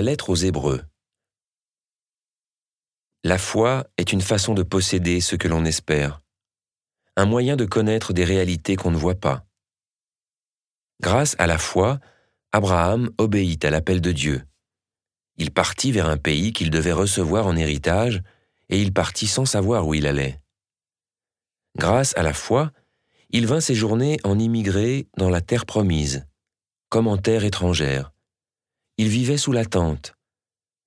Lettre aux Hébreux. La foi est une façon de posséder ce que l'on espère, un moyen de connaître des réalités qu'on ne voit pas. Grâce à la foi, Abraham obéit à l'appel de Dieu. Il partit vers un pays qu'il devait recevoir en héritage, et il partit sans savoir où il allait. Grâce à la foi, il vint séjourner en immigré dans la terre promise, comme en terre étrangère il vivait sous la tente,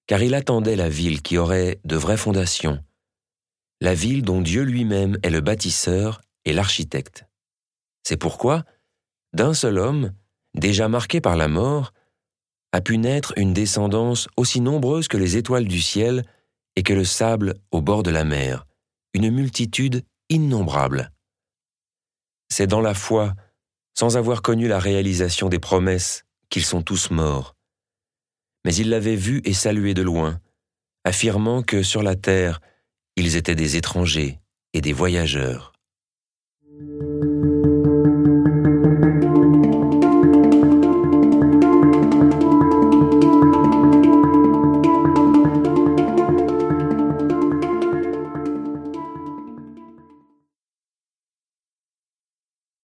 car il attendait la ville qui aurait de vraies fondations, la ville dont Dieu lui-même est le bâtisseur et l'architecte. C'est pourquoi, d'un seul homme, déjà marqué par la mort, a pu naître une descendance aussi nombreuse que les étoiles du ciel et que le sable au bord de la mer, une multitude innombrable. C'est dans la foi, sans avoir connu la réalisation des promesses, qu'ils sont tous morts mais il l'avait vu et salué de loin, affirmant que sur la terre, ils étaient des étrangers et des voyageurs.